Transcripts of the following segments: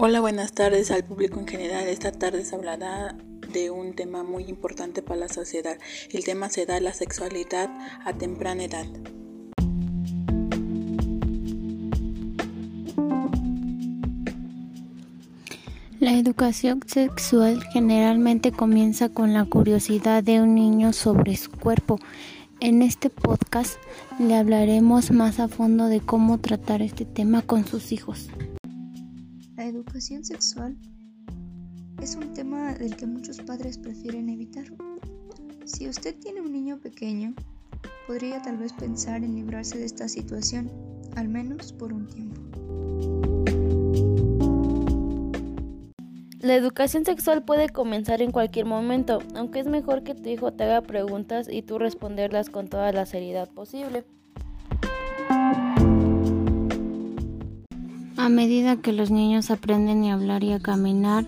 Hola, buenas tardes al público en general. Esta tarde se hablará de un tema muy importante para la sociedad. El tema será la sexualidad a temprana edad. La educación sexual generalmente comienza con la curiosidad de un niño sobre su cuerpo. En este podcast le hablaremos más a fondo de cómo tratar este tema con sus hijos. La educación sexual es un tema del que muchos padres prefieren evitar. Si usted tiene un niño pequeño, podría tal vez pensar en librarse de esta situación, al menos por un tiempo. La educación sexual puede comenzar en cualquier momento, aunque es mejor que tu hijo te haga preguntas y tú responderlas con toda la seriedad posible. A medida que los niños aprenden a hablar y a caminar,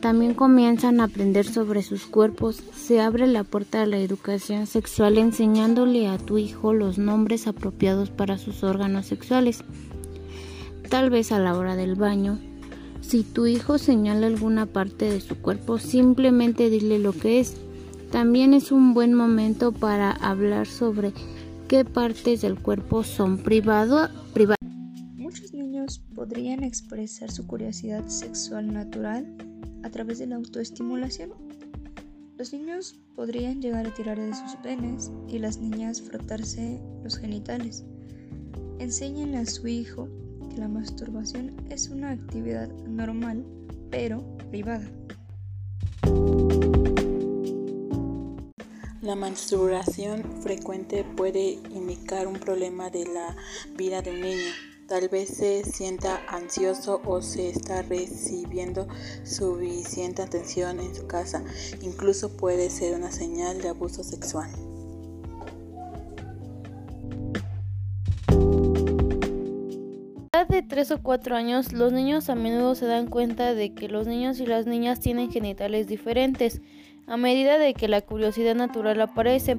también comienzan a aprender sobre sus cuerpos. Se abre la puerta a la educación sexual enseñándole a tu hijo los nombres apropiados para sus órganos sexuales. Tal vez a la hora del baño. Si tu hijo señala alguna parte de su cuerpo, simplemente dile lo que es. También es un buen momento para hablar sobre qué partes del cuerpo son niños podrían expresar su curiosidad sexual natural a través de la autoestimulación. Los niños podrían llegar a tirar de sus penes y las niñas frotarse los genitales. Enséñenle a su hijo que la masturbación es una actividad normal, pero privada. La masturbación frecuente puede indicar un problema de la vida de un niño. Tal vez se sienta ansioso o se está recibiendo suficiente atención en su casa. Incluso puede ser una señal de abuso sexual. A de 3 o 4 años, los niños a menudo se dan cuenta de que los niños y las niñas tienen genitales diferentes a medida de que la curiosidad natural aparece.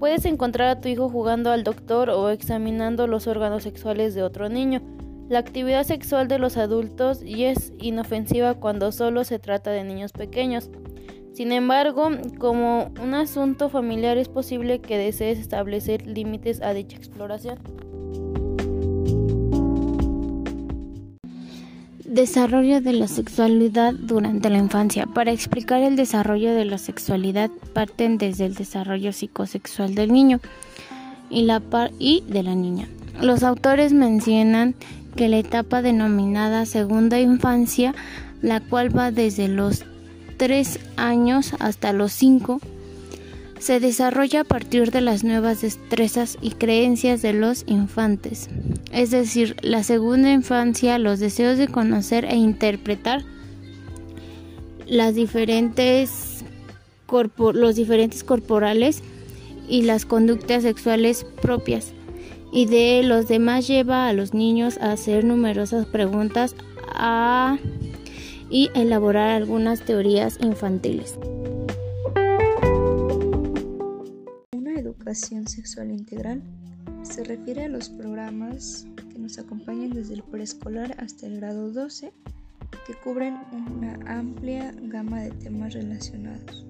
Puedes encontrar a tu hijo jugando al doctor o examinando los órganos sexuales de otro niño. La actividad sexual de los adultos y es inofensiva cuando solo se trata de niños pequeños. Sin embargo, como un asunto familiar es posible que desees establecer límites a dicha exploración. Desarrollo de la sexualidad durante la infancia. Para explicar el desarrollo de la sexualidad parten desde el desarrollo psicosexual del niño y, la y de la niña. Los autores mencionan que la etapa denominada segunda infancia, la cual va desde los 3 años hasta los 5, se desarrolla a partir de las nuevas destrezas y creencias de los infantes, es decir, la segunda infancia, los deseos de conocer e interpretar las diferentes los diferentes corporales y las conductas sexuales propias. Y de los demás lleva a los niños a hacer numerosas preguntas y elaborar algunas teorías infantiles. Educación sexual integral se refiere a los programas que nos acompañan desde el preescolar hasta el grado 12 que cubren una amplia gama de temas relacionados.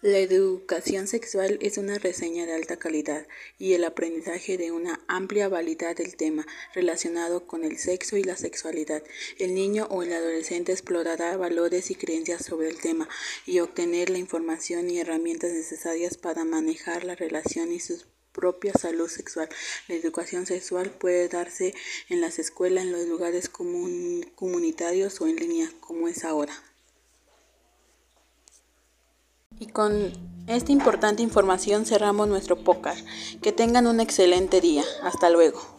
La educación sexual es una reseña de alta calidad y el aprendizaje de una amplia variedad del tema relacionado con el sexo y la sexualidad. El niño o el adolescente explorará valores y creencias sobre el tema y obtener la información y herramientas necesarias para manejar la relación y su propia salud sexual. La educación sexual puede darse en las escuelas, en los lugares comunitarios o en línea, como es ahora. Y con esta importante información cerramos nuestro podcast. Que tengan un excelente día. Hasta luego.